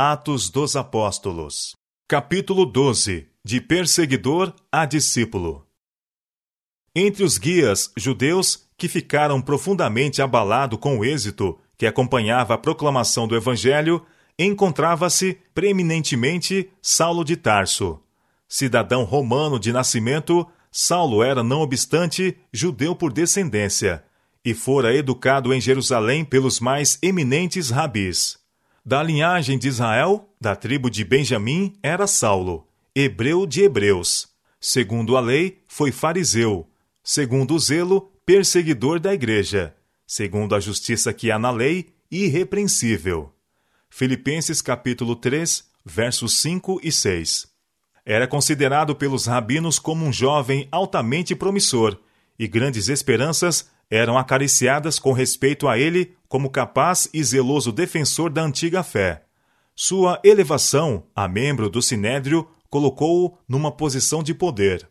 Atos dos Apóstolos. Capítulo 12 De perseguidor a discípulo. Entre os guias judeus que ficaram profundamente abalados com o êxito que acompanhava a proclamação do Evangelho, encontrava-se preeminentemente Saulo de Tarso. Cidadão romano de nascimento, Saulo era, não obstante, judeu por descendência e fora educado em Jerusalém pelos mais eminentes rabis. Da linhagem de Israel, da tribo de Benjamim, era Saulo, hebreu de hebreus. Segundo a lei, foi fariseu. Segundo o zelo, perseguidor da igreja. Segundo a justiça que há na lei, irrepreensível. Filipenses capítulo 3, versos 5 e 6. Era considerado pelos rabinos como um jovem altamente promissor, e grandes esperanças eram acariciadas com respeito a ele como capaz e zeloso defensor da antiga fé. Sua elevação a membro do Sinédrio colocou-o numa posição de poder.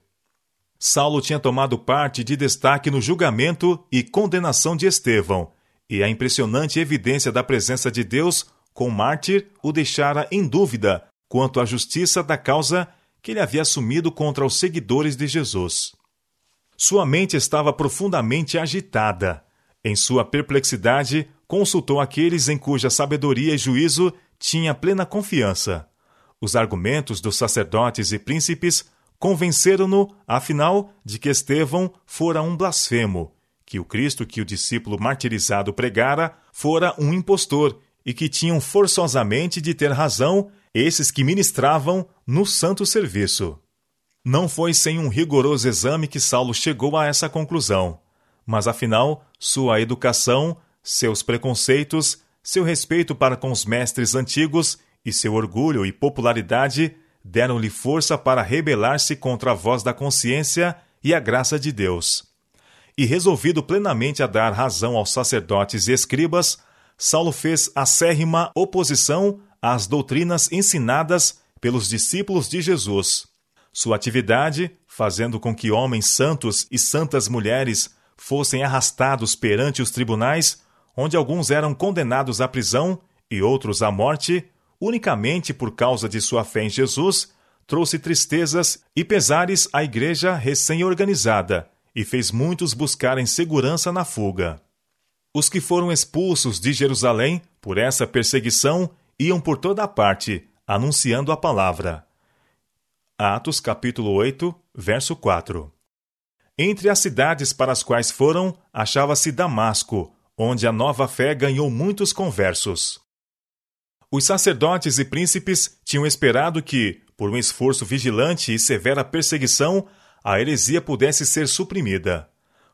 Saulo tinha tomado parte de destaque no julgamento e condenação de Estevão, e a impressionante evidência da presença de Deus com o mártir o deixara em dúvida quanto à justiça da causa que ele havia assumido contra os seguidores de Jesus. Sua mente estava profundamente agitada. Em sua perplexidade, consultou aqueles em cuja sabedoria e juízo tinha plena confiança. Os argumentos dos sacerdotes e príncipes convenceram-no, afinal, de que Estevão fora um blasfemo, que o Cristo que o discípulo martirizado pregara fora um impostor e que tinham forçosamente de ter razão esses que ministravam no santo serviço. Não foi sem um rigoroso exame que Saulo chegou a essa conclusão, mas afinal, sua educação, seus preconceitos, seu respeito para com os mestres antigos e seu orgulho e popularidade deram-lhe força para rebelar-se contra a voz da consciência e a graça de Deus. E resolvido plenamente a dar razão aos sacerdotes e escribas, Saulo fez acérrima oposição às doutrinas ensinadas pelos discípulos de Jesus sua atividade, fazendo com que homens santos e santas mulheres fossem arrastados perante os tribunais, onde alguns eram condenados à prisão e outros à morte, unicamente por causa de sua fé em Jesus, trouxe tristezas e pesares à igreja recém-organizada e fez muitos buscarem segurança na fuga. Os que foram expulsos de Jerusalém por essa perseguição iam por toda a parte, anunciando a palavra. Atos capítulo 8, verso 4. Entre as cidades para as quais foram, achava-se Damasco, onde a nova fé ganhou muitos conversos. Os sacerdotes e príncipes tinham esperado que, por um esforço vigilante e severa perseguição, a heresia pudesse ser suprimida.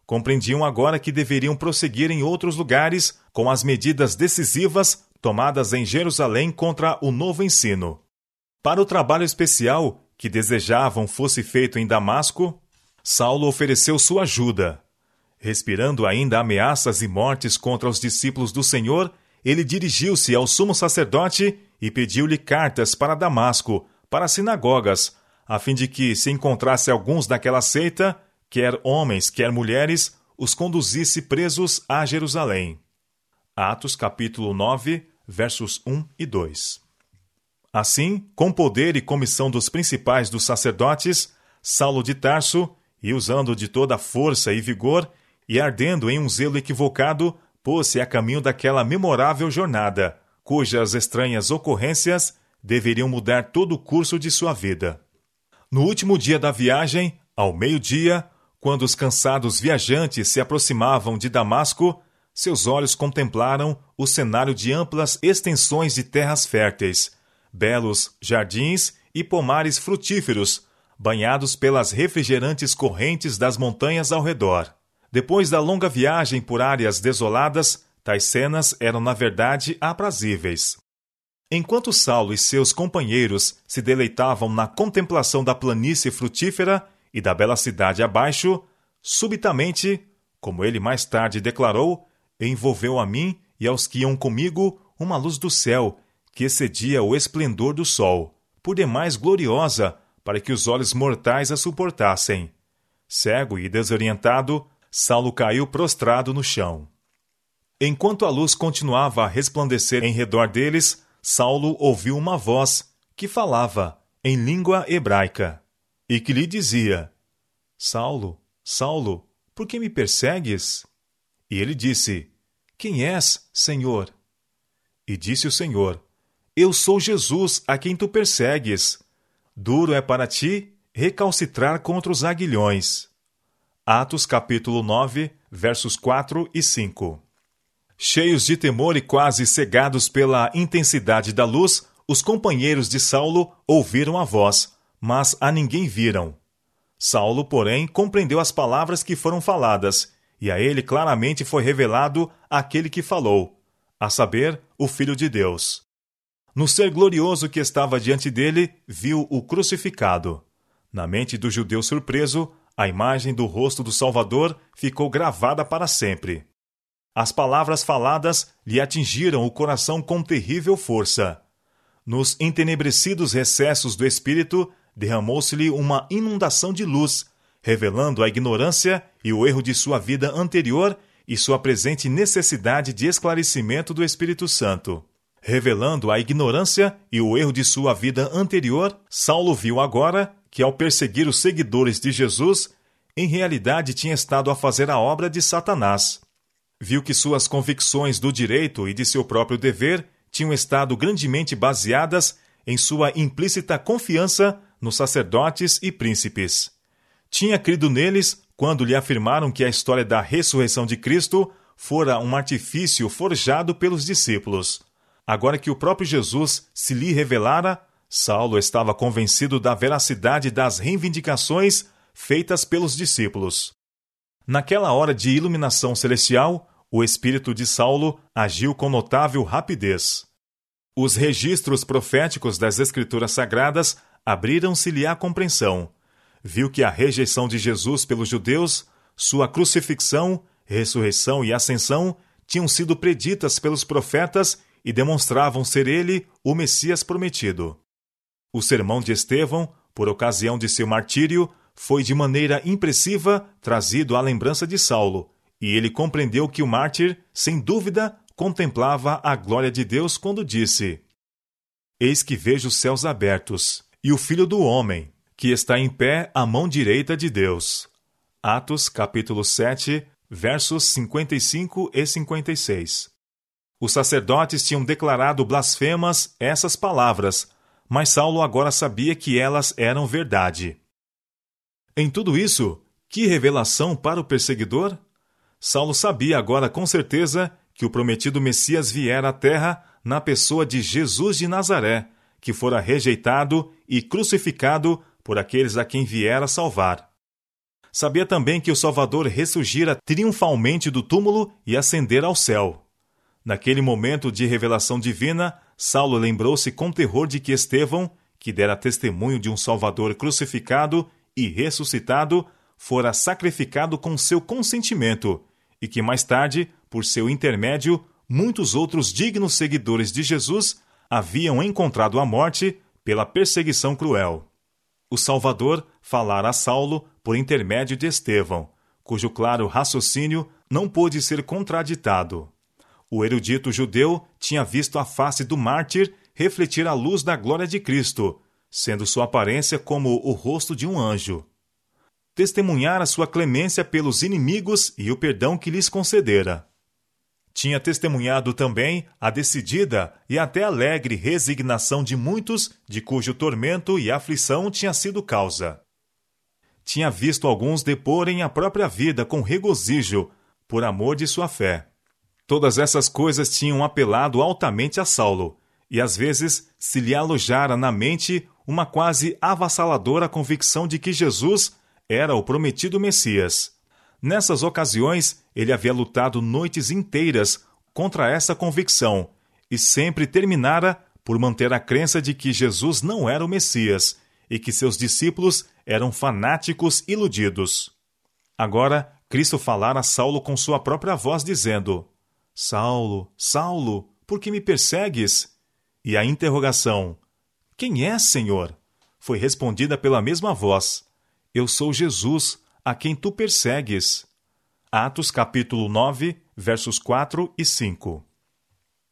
Compreendiam agora que deveriam prosseguir em outros lugares com as medidas decisivas tomadas em Jerusalém contra o novo ensino. Para o trabalho especial, que desejavam fosse feito em Damasco, Saulo ofereceu sua ajuda. Respirando ainda ameaças e mortes contra os discípulos do Senhor, ele dirigiu-se ao sumo sacerdote e pediu-lhe cartas para Damasco, para as sinagogas, a fim de que, se encontrasse alguns daquela seita, quer homens, quer mulheres, os conduzisse presos a Jerusalém. Atos capítulo 9, versos 1 e 2. Assim, com poder e comissão dos principais dos sacerdotes, Saulo de Tarso, e usando de toda força e vigor, e ardendo em um zelo equivocado, pôs-se a caminho daquela memorável jornada, cujas estranhas ocorrências deveriam mudar todo o curso de sua vida. No último dia da viagem, ao meio-dia, quando os cansados viajantes se aproximavam de Damasco, seus olhos contemplaram o cenário de amplas extensões de terras férteis, belos jardins e pomares frutíferos, banhados pelas refrigerantes correntes das montanhas ao redor. Depois da longa viagem por áreas desoladas, tais cenas eram na verdade aprazíveis. Enquanto Saulo e seus companheiros se deleitavam na contemplação da planície frutífera e da bela cidade abaixo, subitamente, como ele mais tarde declarou, envolveu a mim e aos que iam comigo uma luz do céu que excedia o esplendor do sol, por demais gloriosa para que os olhos mortais a suportassem. Cego e desorientado, Saulo caiu prostrado no chão. Enquanto a luz continuava a resplandecer em redor deles, Saulo ouviu uma voz que falava em língua hebraica e que lhe dizia: Saulo, Saulo, por que me persegues? E ele disse: Quem és, Senhor? E disse o Senhor: Eu sou Jesus a quem tu persegues. Duro é para ti recalcitrar contra os aguilhões. Atos capítulo 9, versos 4 e 5. Cheios de temor e quase cegados pela intensidade da luz, os companheiros de Saulo ouviram a voz, mas a ninguém viram. Saulo, porém, compreendeu as palavras que foram faladas, e a ele claramente foi revelado aquele que falou, a saber, o Filho de Deus. No ser glorioso que estava diante dele, viu o crucificado. Na mente do judeu surpreso, a imagem do rosto do Salvador ficou gravada para sempre. As palavras faladas lhe atingiram o coração com terrível força. Nos entenebrecidos recessos do espírito, derramou-se-lhe uma inundação de luz, revelando a ignorância e o erro de sua vida anterior e sua presente necessidade de esclarecimento do Espírito Santo. Revelando a ignorância e o erro de sua vida anterior, Saulo viu agora que, ao perseguir os seguidores de Jesus, em realidade tinha estado a fazer a obra de Satanás. Viu que suas convicções do direito e de seu próprio dever tinham estado grandemente baseadas em sua implícita confiança nos sacerdotes e príncipes. Tinha crido neles quando lhe afirmaram que a história da ressurreição de Cristo fora um artifício forjado pelos discípulos. Agora que o próprio Jesus se lhe revelara, Saulo estava convencido da veracidade das reivindicações feitas pelos discípulos. Naquela hora de iluminação celestial, o espírito de Saulo agiu com notável rapidez. Os registros proféticos das Escrituras Sagradas abriram-se-lhe à compreensão. Viu que a rejeição de Jesus pelos judeus, sua crucifixão, ressurreição e ascensão tinham sido preditas pelos profetas e demonstravam ser ele o Messias prometido. O sermão de Estevão, por ocasião de seu martírio, foi de maneira impressiva trazido à lembrança de Saulo, e ele compreendeu que o mártir, sem dúvida, contemplava a glória de Deus quando disse: Eis que vejo os céus abertos, e o Filho do Homem, que está em pé à mão direita de Deus. Atos capítulo 7, versos 55 e 56. Os sacerdotes tinham declarado blasfemas essas palavras, mas Saulo agora sabia que elas eram verdade. Em tudo isso, que revelação para o perseguidor? Saulo sabia agora com certeza que o prometido Messias viera à terra na pessoa de Jesus de Nazaré, que fora rejeitado e crucificado por aqueles a quem viera salvar. Sabia também que o Salvador ressurgira triunfalmente do túmulo e ascendera ao céu. Naquele momento de revelação divina, Saulo lembrou-se com terror de que Estevão, que dera testemunho de um Salvador crucificado e ressuscitado, fora sacrificado com seu consentimento, e que mais tarde, por seu intermédio, muitos outros dignos seguidores de Jesus haviam encontrado a morte pela perseguição cruel. O Salvador falara a Saulo por intermédio de Estevão, cujo claro raciocínio não pôde ser contraditado. O erudito judeu tinha visto a face do mártir refletir a luz da glória de Cristo, sendo sua aparência como o rosto de um anjo. Testemunhara sua clemência pelos inimigos e o perdão que lhes concedera. Tinha testemunhado também a decidida e até alegre resignação de muitos de cujo tormento e aflição tinha sido causa. Tinha visto alguns deporem a própria vida com regozijo, por amor de sua fé. Todas essas coisas tinham apelado altamente a Saulo, e às vezes se lhe alojara na mente uma quase avassaladora convicção de que Jesus era o prometido Messias. Nessas ocasiões, ele havia lutado noites inteiras contra essa convicção e sempre terminara por manter a crença de que Jesus não era o Messias e que seus discípulos eram fanáticos iludidos. Agora, Cristo falara a Saulo com sua própria voz, dizendo: Saulo, Saulo, por que me persegues? E a interrogação: Quem é, Senhor? foi respondida pela mesma voz: Eu sou Jesus, a quem tu persegues. Atos capítulo 9, versos 4 e 5.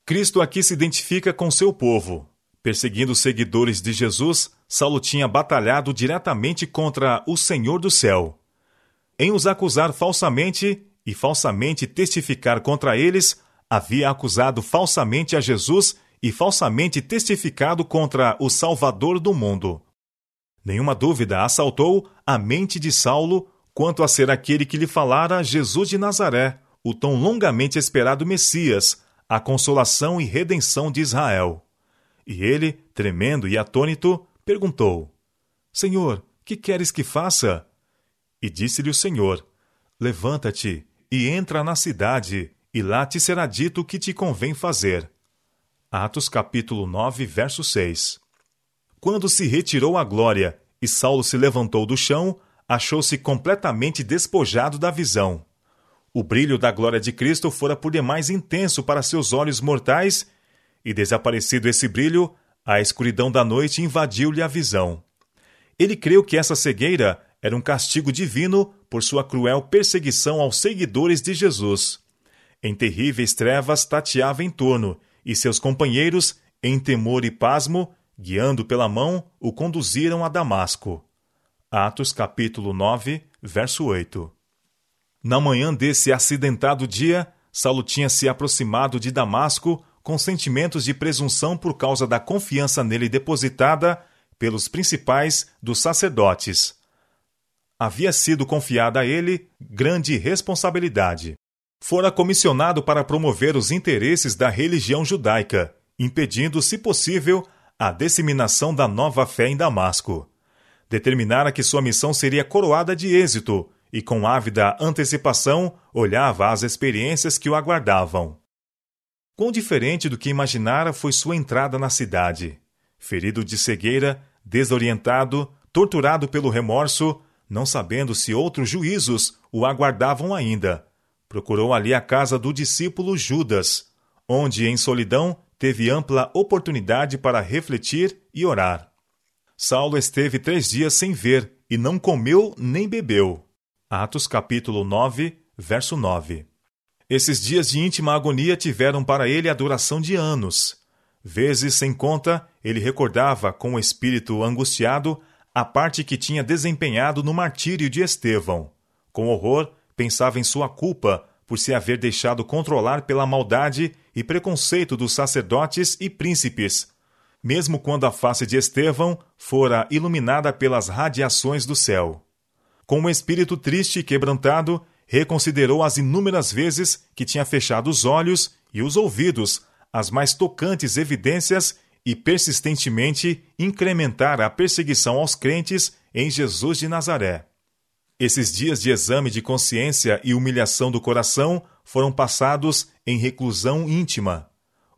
Cristo aqui se identifica com seu povo. Perseguindo os seguidores de Jesus, Saulo tinha batalhado diretamente contra o Senhor do céu. Em os acusar falsamente e falsamente testificar contra eles, havia acusado falsamente a Jesus e falsamente testificado contra o Salvador do mundo. Nenhuma dúvida assaltou a mente de Saulo quanto a ser aquele que lhe falara Jesus de Nazaré, o tão longamente esperado Messias, a consolação e redenção de Israel. E ele, tremendo e atônito, perguntou: Senhor, que queres que faça? E disse-lhe o Senhor: Levanta-te e entra na cidade, e lá te será dito o que te convém fazer. Atos capítulo 9, verso 6. Quando se retirou a glória e Saulo se levantou do chão, achou-se completamente despojado da visão. O brilho da glória de Cristo fora por demais intenso para seus olhos mortais, e desaparecido esse brilho, a escuridão da noite invadiu-lhe a visão. Ele creu que essa cegueira era um castigo divino por sua cruel perseguição aos seguidores de Jesus. Em terríveis trevas tateava em torno, e seus companheiros, em temor e pasmo, guiando pela mão, o conduziram a Damasco. Atos capítulo 9, verso 8. Na manhã desse acidentado dia, Saulo tinha se aproximado de Damasco com sentimentos de presunção por causa da confiança nele depositada pelos principais dos sacerdotes. Havia sido confiada a ele grande responsabilidade fora comissionado para promover os interesses da religião judaica, impedindo, se possível, a disseminação da nova fé em Damasco. Determinara que sua missão seria coroada de êxito e, com ávida antecipação, olhava as experiências que o aguardavam. Quão diferente do que imaginara foi sua entrada na cidade. Ferido de cegueira, desorientado, torturado pelo remorso, não sabendo se outros juízos o aguardavam ainda, procurou ali a casa do discípulo Judas, onde, em solidão, teve ampla oportunidade para refletir e orar. Saulo esteve três dias sem ver e não comeu nem bebeu. Atos capítulo 9, verso 9. Esses dias de íntima agonia tiveram para ele a duração de anos. Vezes sem conta, ele recordava, com o espírito angustiado, a parte que tinha desempenhado no martírio de Estevão. Com horror, pensava em sua culpa por se haver deixado controlar pela maldade e preconceito dos sacerdotes e príncipes, mesmo quando a face de Estevão fora iluminada pelas radiações do céu. Com um espírito triste e quebrantado, reconsiderou as inúmeras vezes que tinha fechado os olhos e os ouvidos às mais tocantes evidências e persistentemente incrementar a perseguição aos crentes em Jesus de Nazaré. Esses dias de exame de consciência e humilhação do coração foram passados em reclusão íntima.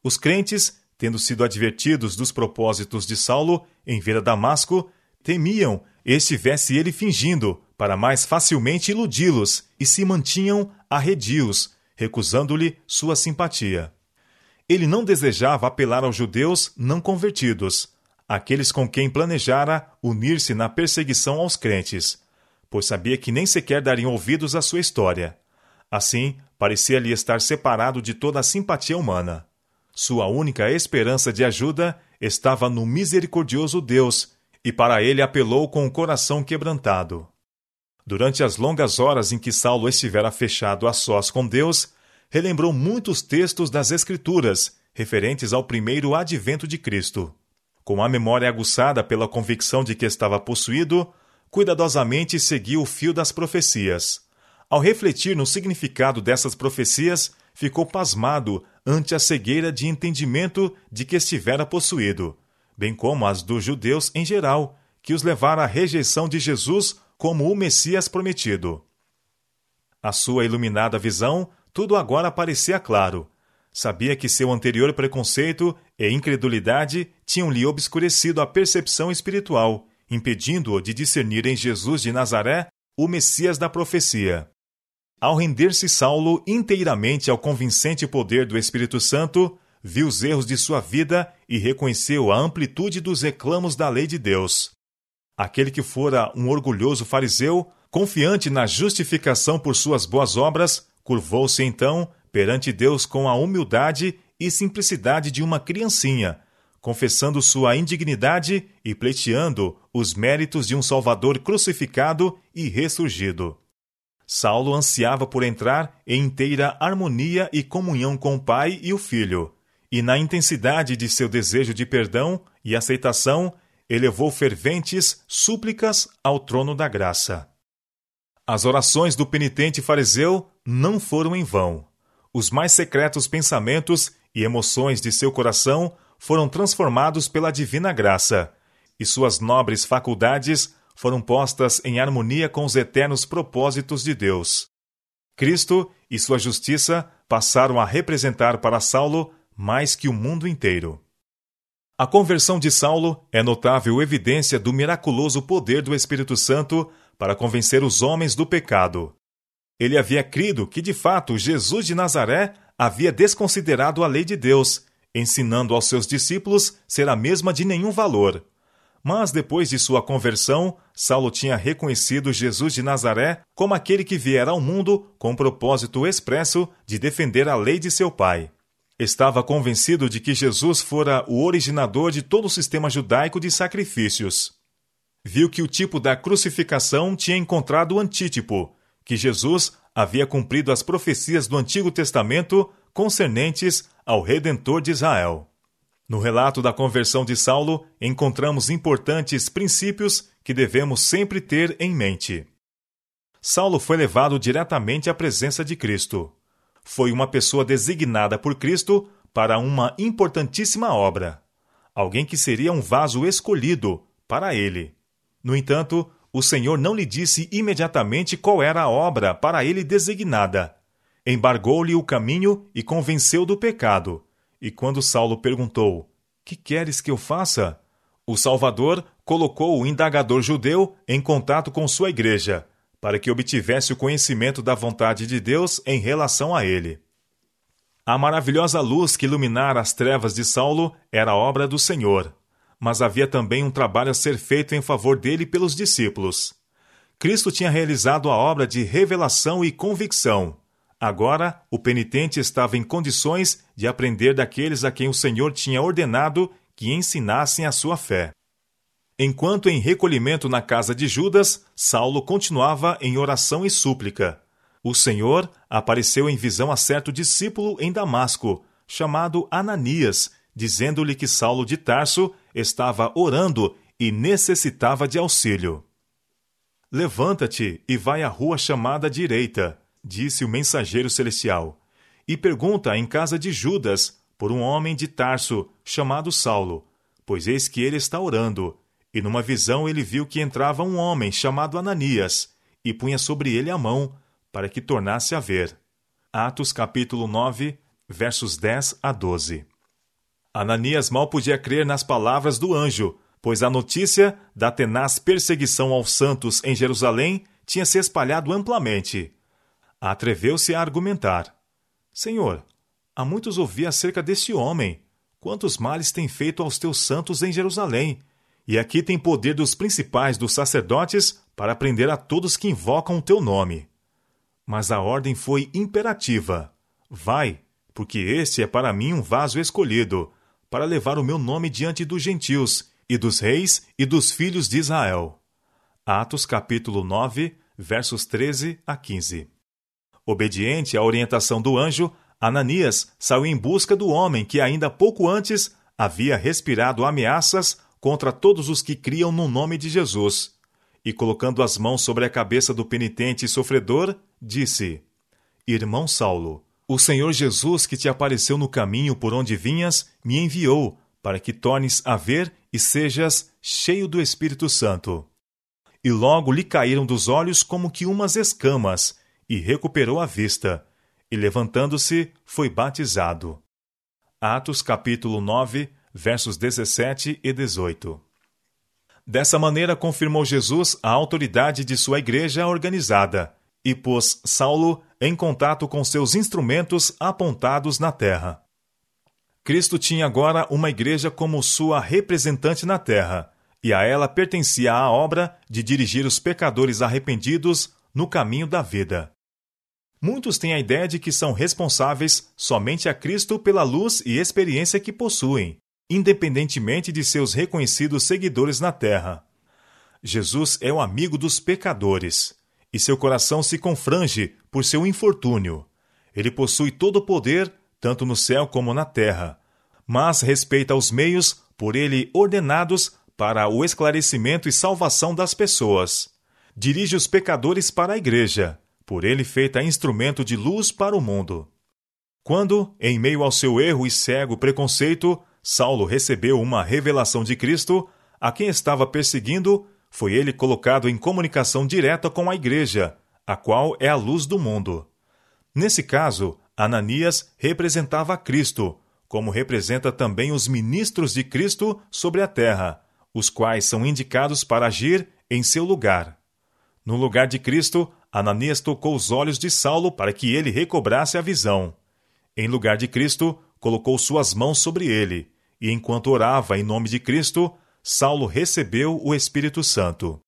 Os crentes, tendo sido advertidos dos propósitos de Saulo em vir a Damasco, temiam estivesse ele fingindo, para mais facilmente iludi-los, e se mantinham arredios, recusando-lhe sua simpatia. Ele não desejava apelar aos judeus não convertidos, aqueles com quem planejara unir-se na perseguição aos crentes pois sabia que nem sequer dariam ouvidos à sua história. Assim, parecia-lhe estar separado de toda a simpatia humana. Sua única esperança de ajuda estava no misericordioso Deus, e para ele apelou com o coração quebrantado. Durante as longas horas em que Saulo estivera fechado a sós com Deus, relembrou muitos textos das Escrituras referentes ao primeiro advento de Cristo. Com a memória aguçada pela convicção de que estava possuído, cuidadosamente seguiu o fio das profecias. Ao refletir no significado dessas profecias, ficou pasmado ante a cegueira de entendimento de que estivera possuído, bem como as dos judeus em geral, que os levara à rejeição de Jesus como o Messias prometido. A sua iluminada visão, tudo agora parecia claro. Sabia que seu anterior preconceito e incredulidade tinham-lhe obscurecido a percepção espiritual impedindo-o de discernir em Jesus de Nazaré o Messias da profecia. Ao render-se Saulo inteiramente ao convincente poder do Espírito Santo, viu os erros de sua vida e reconheceu a amplitude dos reclamos da lei de Deus. Aquele que fora um orgulhoso fariseu, confiante na justificação por suas boas obras, curvou-se então perante Deus com a humildade e simplicidade de uma criancinha, confessando sua indignidade e pleiteando os méritos de um Salvador crucificado e ressurgido. Saulo ansiava por entrar em inteira harmonia e comunhão com o Pai e o Filho, e na intensidade de seu desejo de perdão e aceitação, elevou ferventes súplicas ao trono da graça. As orações do penitente fariseu não foram em vão. Os mais secretos pensamentos e emoções de seu coração foram transformados pela divina graça, e suas nobres faculdades foram postas em harmonia com os eternos propósitos de Deus. Cristo e sua justiça passaram a representar para Saulo mais que o mundo inteiro. A conversão de Saulo é notável evidência do miraculoso poder do Espírito Santo para convencer os homens do pecado. Ele havia crido que, de fato, Jesus de Nazaré havia desconsiderado a lei de Deus ensinando aos seus discípulos ser a mesma de nenhum valor. Mas depois de sua conversão, Saulo tinha reconhecido Jesus de Nazaré como aquele que viera ao mundo com o propósito expresso de defender a lei de seu pai. Estava convencido de que Jesus fora o originador de todo o sistema judaico de sacrifícios. Viu que o tipo da crucificação tinha encontrado o antítipo, que Jesus havia cumprido as profecias do Antigo Testamento concernentes ao Redentor de Israel. No relato da conversão de Saulo, encontramos importantes princípios que devemos sempre ter em mente. Saulo foi levado diretamente à presença de Cristo. Foi uma pessoa designada por Cristo para uma importantíssima obra. Alguém que seria um vaso escolhido para ele. No entanto, o Senhor não lhe disse imediatamente qual era a obra para ele designada embargou-lhe o caminho e convenceu do pecado. E quando Saulo perguntou: Que queres que eu faça? O Salvador colocou o indagador judeu em contato com sua igreja, para que obtivesse o conhecimento da vontade de Deus em relação a ele. A maravilhosa luz que iluminara as trevas de Saulo era obra do Senhor, mas havia também um trabalho a ser feito em favor dele pelos discípulos. Cristo tinha realizado a obra de revelação e convicção. Agora, o penitente estava em condições de aprender daqueles a quem o Senhor tinha ordenado que ensinassem a sua fé. Enquanto em recolhimento na casa de Judas, Saulo continuava em oração e súplica. O Senhor apareceu em visão a certo discípulo em Damasco, chamado Ananias, dizendo-lhe que Saulo de Tarso estava orando e necessitava de auxílio. Levanta-te e vai à rua chamada direita disse o mensageiro celestial, e pergunta em casa de Judas por um homem de Tarso chamado Saulo, pois eis que ele está orando. E numa visão ele viu que entrava um homem chamado Ananias e punha sobre ele a mão para que tornasse a ver. Atos capítulo 9, versos 10 a 12. Ananias mal podia crer nas palavras do anjo, pois a notícia da tenaz perseguição aos santos em Jerusalém tinha se espalhado amplamente. Atreveu-se a argumentar: Senhor, há muitos ouvi acerca deste homem. Quantos males tem feito aos teus santos em Jerusalém? E aqui tem poder dos principais dos sacerdotes para prender a todos que invocam o teu nome. Mas a ordem foi imperativa: Vai, porque este é para mim um vaso escolhido, para levar o meu nome diante dos gentios, e dos reis e dos filhos de Israel. Atos capítulo 9, versos 13 a 15. Obediente à orientação do anjo, Ananias saiu em busca do homem que ainda pouco antes havia respirado ameaças contra todos os que criam no nome de Jesus. E colocando as mãos sobre a cabeça do penitente e sofredor, disse: Irmão Saulo, o Senhor Jesus que te apareceu no caminho por onde vinhas me enviou para que tornes a ver e sejas cheio do Espírito Santo. E logo lhe caíram dos olhos como que umas escamas, e recuperou a vista, e levantando-se, foi batizado. Atos capítulo 9, versos 17 e 18. Dessa maneira confirmou Jesus a autoridade de sua igreja organizada e pôs Saulo em contato com seus instrumentos apontados na terra. Cristo tinha agora uma igreja como sua representante na terra, e a ela pertencia a obra de dirigir os pecadores arrependidos no caminho da vida. Muitos têm a ideia de que são responsáveis somente a Cristo pela luz e experiência que possuem, independentemente de seus reconhecidos seguidores na terra. Jesus é o amigo dos pecadores, e seu coração se confrange por seu infortúnio. Ele possui todo o poder, tanto no céu como na terra, mas respeita os meios por ele ordenados para o esclarecimento e salvação das pessoas. Dirige os pecadores para a igreja, por ele feita instrumento de luz para o mundo. Quando, em meio ao seu erro e cego preconceito, Saulo recebeu uma revelação de Cristo, a quem estava perseguindo, foi ele colocado em comunicação direta com a igreja, a qual é a luz do mundo. Nesse caso, Ananias representava Cristo, como representa também os ministros de Cristo sobre a terra, os quais são indicados para agir em seu lugar. No lugar de Cristo, Ananias tocou os olhos de Saulo para que ele recobrasse a visão. Em lugar de Cristo, colocou suas mãos sobre ele, e enquanto orava em nome de Cristo, Saulo recebeu o Espírito Santo.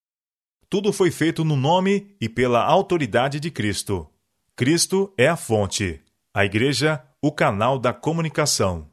Tudo foi feito no nome e pela autoridade de Cristo. Cristo é a fonte, a Igreja, o canal da comunicação.